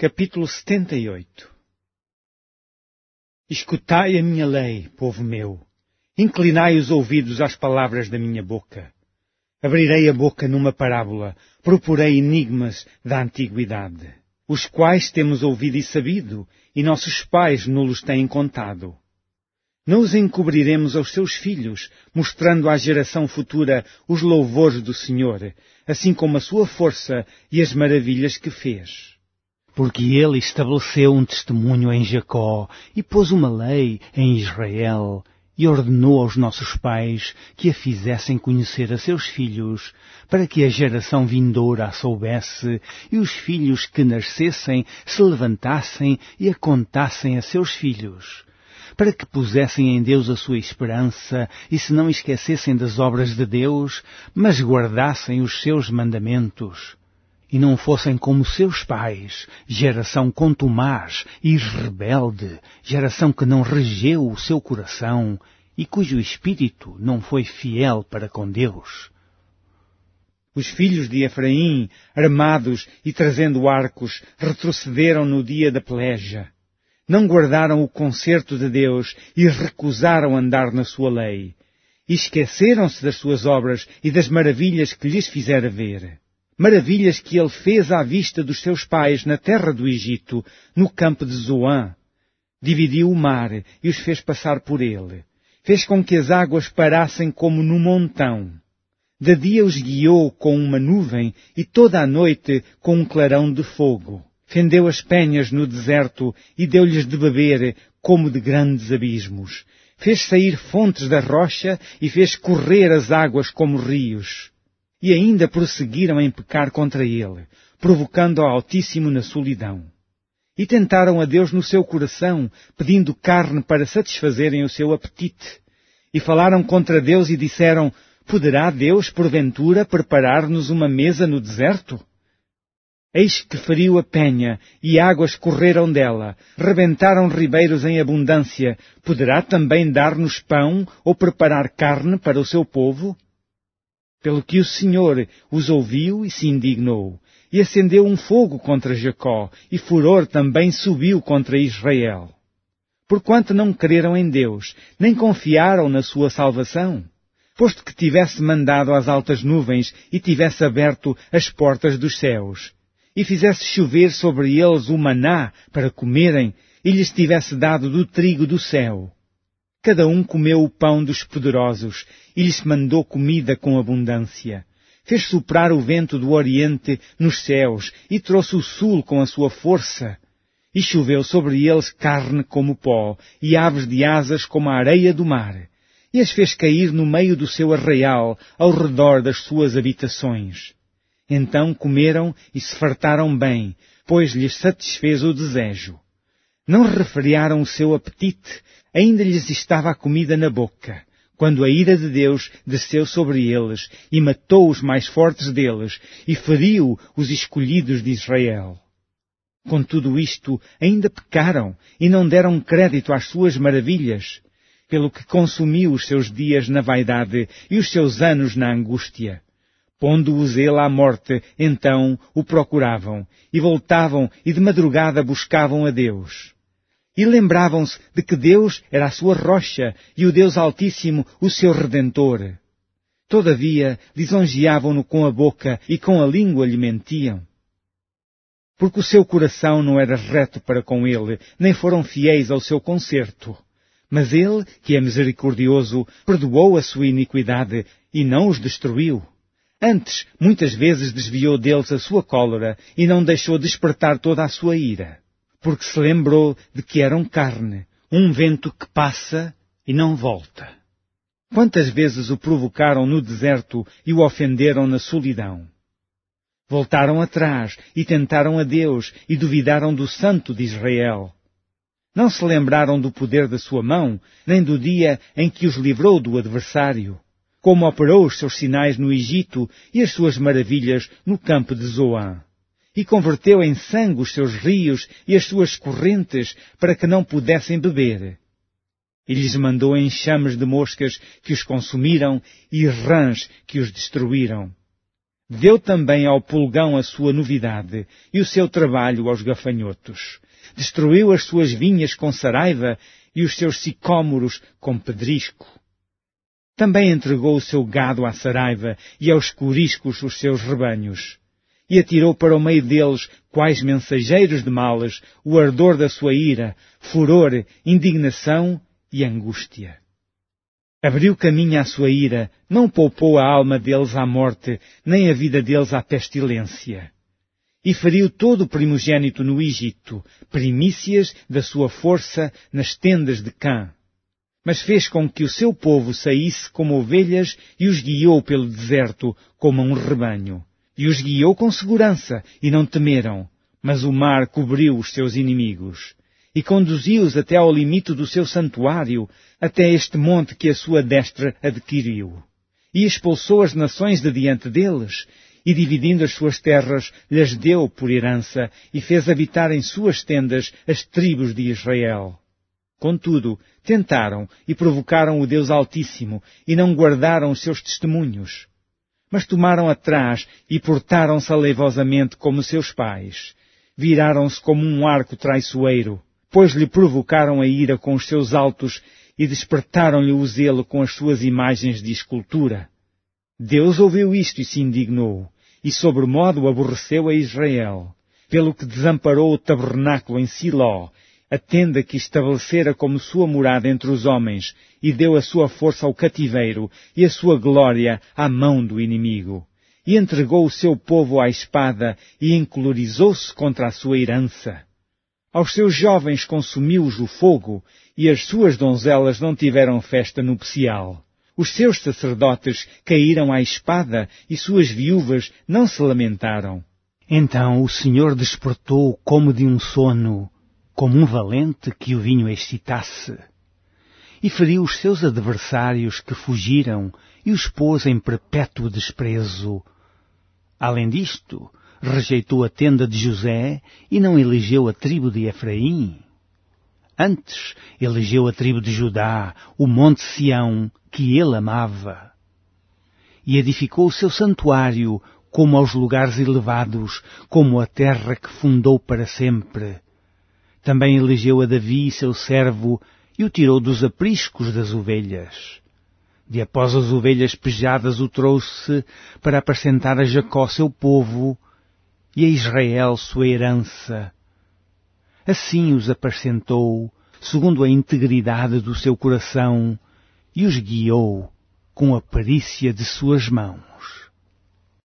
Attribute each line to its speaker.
Speaker 1: Capítulo 78 Escutai a minha lei, povo meu. Inclinai os ouvidos às palavras da minha boca. Abrirei a boca numa parábola, proporei enigmas da antiguidade, os quais temos ouvido e sabido, e nossos pais nos têm contado. Não os encobriremos aos seus filhos, mostrando à geração futura os louvores do Senhor, assim como a sua força e as maravilhas que fez. Porque ele estabeleceu um testemunho em Jacó e pôs uma lei em Israel e ordenou aos nossos pais que a fizessem conhecer a seus filhos, para que a geração vindoura a soubesse e os filhos que nascessem se levantassem e a contassem a seus filhos, para que pusessem em Deus a sua esperança e se não esquecessem das obras de Deus, mas guardassem os seus mandamentos e não fossem como seus pais, geração contumaz e rebelde, geração que não regeu o seu coração e cujo espírito não foi fiel para com Deus. Os filhos de Efraim, armados e trazendo arcos, retrocederam no dia da peleja. Não guardaram o concerto de Deus e recusaram andar na sua lei. Esqueceram-se das suas obras e das maravilhas que lhes fizera ver maravilhas que ele fez à vista dos seus pais na terra do Egito, no campo de Zoan. Dividiu o mar e os fez passar por ele. Fez com que as águas parassem como no montão. De dia os guiou com uma nuvem e toda a noite com um clarão de fogo. Fendeu as penhas no deserto e deu-lhes de beber como de grandes abismos. Fez sair fontes da rocha e fez correr as águas como rios e ainda prosseguiram em pecar contra ele, provocando ao Altíssimo na solidão. E tentaram a Deus no seu coração, pedindo carne para satisfazerem o seu apetite. E falaram contra Deus e disseram, Poderá Deus, porventura, preparar-nos uma mesa no deserto? Eis que feriu a penha, e águas correram dela, rebentaram ribeiros em abundância. Poderá também dar-nos pão ou preparar carne para o seu povo? Pelo que o Senhor os ouviu e se indignou, e acendeu um fogo contra Jacó, e furor também subiu contra Israel. Porquanto não creram em Deus, nem confiaram na sua salvação, posto que tivesse mandado as altas nuvens e tivesse aberto as portas dos céus, e fizesse chover sobre eles o maná para comerem, e lhes tivesse dado do trigo do céu Cada um comeu o pão dos poderosos e lhes mandou comida com abundância. Fez soprar o vento do Oriente nos céus e trouxe o sul com a sua força. E choveu sobre eles carne como pó e aves de asas como a areia do mar. E as fez cair no meio do seu arraial, ao redor das suas habitações. Então comeram e se fartaram bem, pois lhes satisfez o desejo. Não refriaram o seu apetite, ainda lhes estava a comida na boca, quando a ira de Deus desceu sobre eles e matou os mais fortes deles e feriu os escolhidos de Israel. Com tudo isto, ainda pecaram e não deram crédito às suas maravilhas, pelo que consumiu os seus dias na vaidade e os seus anos na angústia. Pondo-os ele à morte, então o procuravam, e voltavam e de madrugada buscavam a Deus e lembravam-se de que Deus era a sua rocha e o Deus Altíssimo o seu Redentor. Todavia, lisonjeavam-no com a boca e com a língua lhe mentiam. Porque o seu coração não era reto para com ele, nem foram fiéis ao seu concerto. Mas ele, que é misericordioso, perdoou a sua iniquidade e não os destruiu. Antes, muitas vezes desviou deles a sua cólera e não deixou despertar toda a sua ira porque se lembrou de que eram carne, um vento que passa e não volta. Quantas vezes o provocaram no deserto e o ofenderam na solidão? Voltaram atrás e tentaram a Deus e duvidaram do Santo de Israel. Não se lembraram do poder da sua mão, nem do dia em que os livrou do adversário, como operou os seus sinais no Egito e as suas maravilhas no campo de Zoan e converteu em sangue os seus rios e as suas correntes para que não pudessem beber. E lhes mandou enxames de moscas que os consumiram e rãs que os destruíram. Deu também ao pulgão a sua novidade e o seu trabalho aos gafanhotos. Destruiu as suas vinhas com saraiva e os seus sicômoros com pedrisco. Também entregou o seu gado à saraiva e aos coriscos os seus rebanhos. E atirou para o meio deles, quais mensageiros de males, o ardor da sua ira, furor, indignação e angústia. Abriu caminho à sua ira, não poupou a alma deles à morte, nem a vida deles à pestilência. E feriu todo o primogênito no Egito, primícias da sua força nas tendas de Cã. Mas fez com que o seu povo saísse como ovelhas e os guiou pelo deserto como um rebanho. E os guiou com segurança, e não temeram. Mas o mar cobriu os seus inimigos e conduziu-os até ao limite do seu santuário, até este monte que a sua destra adquiriu. E expulsou as nações de diante deles, e dividindo as suas terras, lhes deu por herança, e fez habitar em suas tendas as tribos de Israel. Contudo, tentaram e provocaram o Deus Altíssimo, e não guardaram os seus testemunhos. Mas tomaram atrás e portaram-se aleivosamente como seus pais. Viraram-se como um arco traiçoeiro pois lhe provocaram a ira com os seus altos e despertaram-lhe o zelo com as suas imagens de escultura. Deus ouviu isto e se indignou, e sobremodo aborreceu a Israel, pelo que desamparou o tabernáculo em Siló, a tenda que estabelecera como sua morada entre os homens, e deu a sua força ao cativeiro e a sua glória à mão do inimigo. E entregou o seu povo à espada e encolorizou-se contra a sua herança. Aos seus jovens consumiu-os o fogo, e as suas donzelas não tiveram festa nupcial. Os seus sacerdotes caíram à espada, e suas viúvas não se lamentaram.
Speaker 2: Então o Senhor despertou como de um sono, como um valente que o vinho excitasse. E feriu os seus adversários que fugiram, e os pôs em perpétuo desprezo. Além disto, rejeitou a tenda de José e não elegeu a tribo de Efraim. Antes elegeu a tribo de Judá, o monte Sião, que ele amava. E edificou o seu santuário como aos lugares elevados, como a terra que fundou para sempre. Também elegeu a Davi, seu servo, e o tirou dos apriscos das ovelhas. De após as ovelhas pejadas o trouxe para apresentar a Jacó seu povo, e a Israel sua herança. Assim os apacentou, segundo a integridade do seu coração, e os guiou com a perícia de suas mãos.